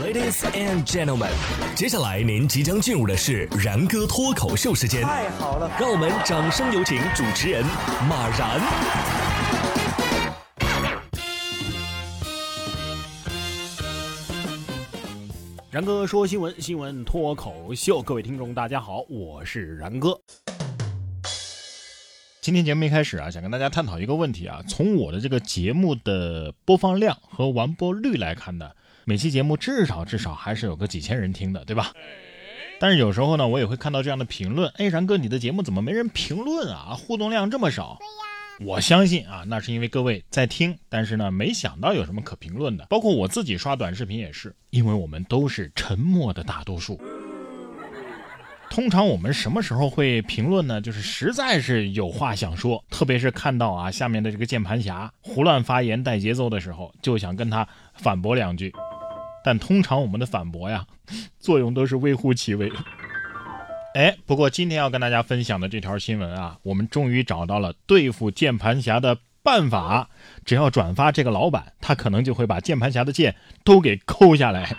Ladies and gentlemen，接下来您即将进入的是然哥脱口秀时间。太好了，让我们掌声有请主持人马然。然哥说新闻，新闻脱口秀，各位听众大家好，我是然哥。今天节目一开始啊，想跟大家探讨一个问题啊，从我的这个节目的播放量和完播率来看呢，每期节目至少至少还是有个几千人听的，对吧？但是有时候呢，我也会看到这样的评论，哎，然哥，你的节目怎么没人评论啊？互动量这么少。我相信啊，那是因为各位在听，但是呢，没想到有什么可评论的。包括我自己刷短视频也是，因为我们都是沉默的大多数。通常我们什么时候会评论呢？就是实在是有话想说，特别是看到啊下面的这个键盘侠胡乱发言带节奏的时候，就想跟他反驳两句。但通常我们的反驳呀，作用都是微乎其微。哎，不过今天要跟大家分享的这条新闻啊，我们终于找到了对付键盘侠的办法。只要转发这个老板，他可能就会把键盘侠的键都给抠下来。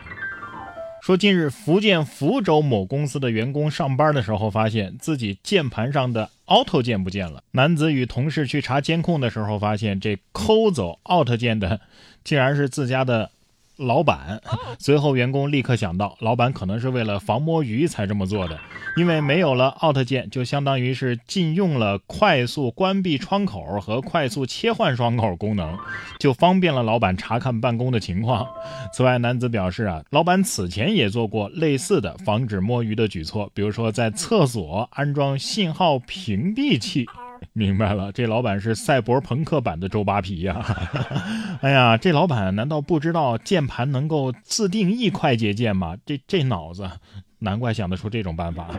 说近日福建福州某公司的员工上班的时候，发现自己键盘上的 Alt 键不见了。男子与同事去查监控的时候，发现这抠走 Alt 键的，竟然是自家的。老板，随后员工立刻想到，老板可能是为了防摸鱼才这么做的，因为没有了 Alt 键，就相当于是禁用了快速关闭窗口和快速切换窗口功能，就方便了老板查看办公的情况。此外，男子表示啊，老板此前也做过类似的防止摸鱼的举措，比如说在厕所安装信号屏蔽器。明白了，这老板是赛博朋克版的周扒皮呀！哎呀，这老板难道不知道键盘能够自定义快捷键吗？这这脑子，难怪想得出这种办法。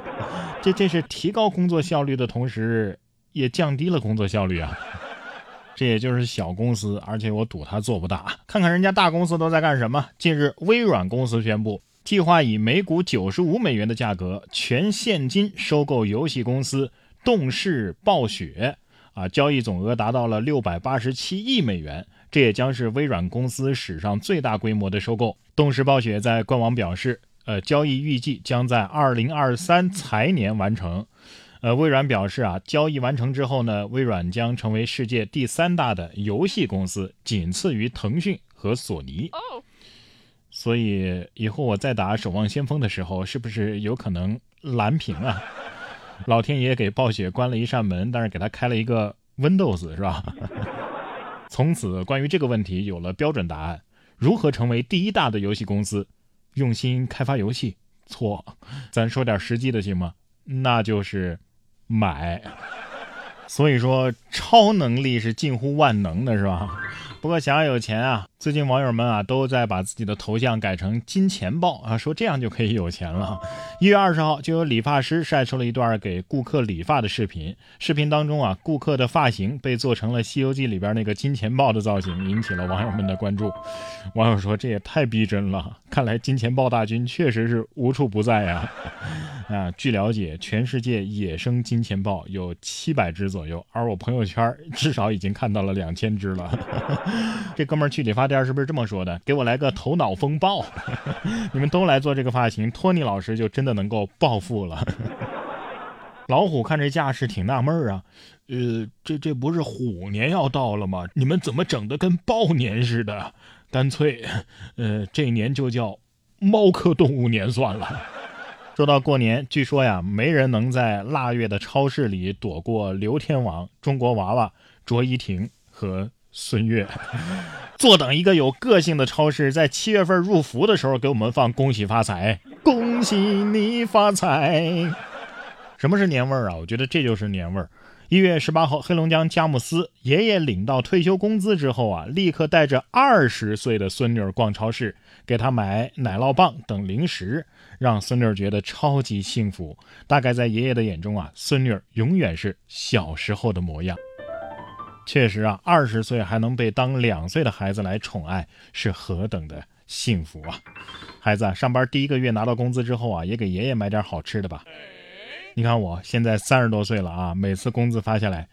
这这是提高工作效率的同时，也降低了工作效率啊！这也就是小公司，而且我赌他做不大。看看人家大公司都在干什么。近日，微软公司宣布，计划以每股九十五美元的价格全现金收购游戏公司。动视暴雪啊，交易总额达到了六百八十七亿美元，这也将是微软公司史上最大规模的收购。动视暴雪在官网表示，呃，交易预计将在二零二三财年完成。呃，微软表示啊，交易完成之后呢，微软将成为世界第三大的游戏公司，仅次于腾讯和索尼。所以以后我再打《守望先锋》的时候，是不是有可能蓝屏啊？老天爷给暴雪关了一扇门，但是给他开了一个 Windows，是吧？从此，关于这个问题有了标准答案：如何成为第一大的游戏公司？用心开发游戏？错，咱说点实际的行吗？那就是买。所以说，超能力是近乎万能的，是吧？不过想要有钱啊，最近网友们啊都在把自己的头像改成金钱豹啊，说这样就可以有钱了。一月二十号，就有理发师晒出了一段给顾客理发的视频。视频当中啊，顾客的发型被做成了《西游记》里边那个金钱豹的造型，引起了网友们的关注。网友说这也太逼真了，看来金钱豹大军确实是无处不在呀。啊，据了解，全世界野生金钱豹有七百只左右，而我朋友圈至少已经看到了两千只了。这哥们儿去理发店是不是这么说的？给我来个头脑风暴！你们都来做这个发型，托尼老师就真的能够暴富了。老虎看这架势挺纳闷儿啊，呃，这这不是虎年要到了吗？你们怎么整的跟豹年似的？干脆，呃，这年就叫猫科动物年算了。说到过年，据说呀，没人能在腊月的超市里躲过刘天王、中国娃娃、卓依婷和。孙悦，坐等一个有个性的超市在七月份入伏的时候给我们放恭喜发财，恭喜你发财。什么是年味儿啊？我觉得这就是年味儿。一月十八号，黑龙江佳木斯爷爷领到退休工资之后啊，立刻带着二十岁的孙女逛超市，给她买奶酪棒等零食，让孙女儿觉得超级幸福。大概在爷爷的眼中啊，孙女儿永远是小时候的模样。确实啊，二十岁还能被当两岁的孩子来宠爱，是何等的幸福啊！孩子上班第一个月拿到工资之后啊，也给爷爷买点好吃的吧。你看我现在三十多岁了啊，每次工资发下来，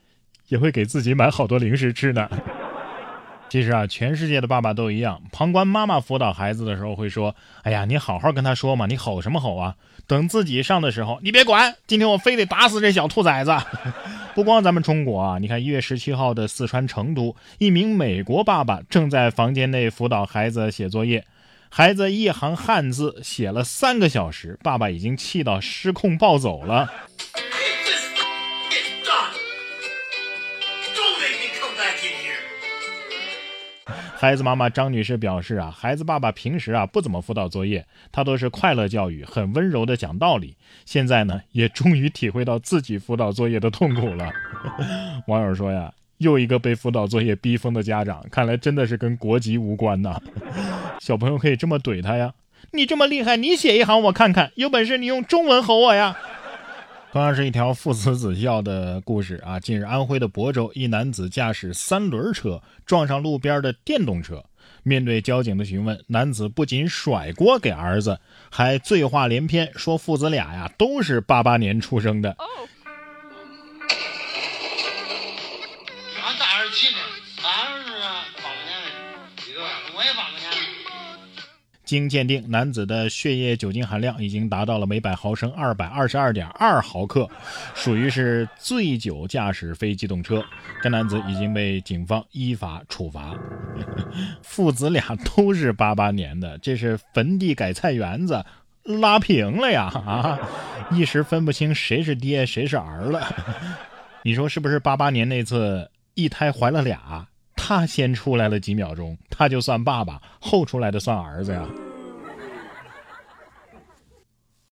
也会给自己买好多零食吃的。其实啊，全世界的爸爸都一样。旁观妈妈辅导孩子的时候会说：“哎呀，你好好跟他说嘛，你吼什么吼啊？等自己上的时候，你别管，今天我非得打死这小兔崽子。”不光咱们中国啊，你看一月十七号的四川成都，一名美国爸爸正在房间内辅导孩子写作业，孩子一行汉字写了三个小时，爸爸已经气到失控暴走了。孩子妈妈张女士表示啊，孩子爸爸平时啊不怎么辅导作业，他都是快乐教育，很温柔的讲道理。现在呢，也终于体会到自己辅导作业的痛苦了。网友说呀，又一个被辅导作业逼疯的家长，看来真的是跟国籍无关呐。小朋友可以这么怼他呀，你这么厉害，你写一行我看看，有本事你用中文吼我呀。同样是一条父慈子孝的故事啊！近日，安徽的亳州一男子驾驶三轮车撞上路边的电动车，面对交警的询问，男子不仅甩锅给儿子，还醉话连篇，说父子俩呀都是八八年出生的。俺咋二十七呢？俺是八八年的，一个我也八八年的。经鉴定，男子的血液酒精含量已经达到了每百毫升二百二十二点二毫克，属于是醉酒驾驶非机动车。该男子已经被警方依法处罚。父子俩都是八八年的，这是坟地改菜园子，拉平了呀！啊，一时分不清谁是爹谁是儿了。你说是不是？八八年那次一胎怀了俩。他先出来了几秒钟，他就算爸爸；后出来的算儿子呀。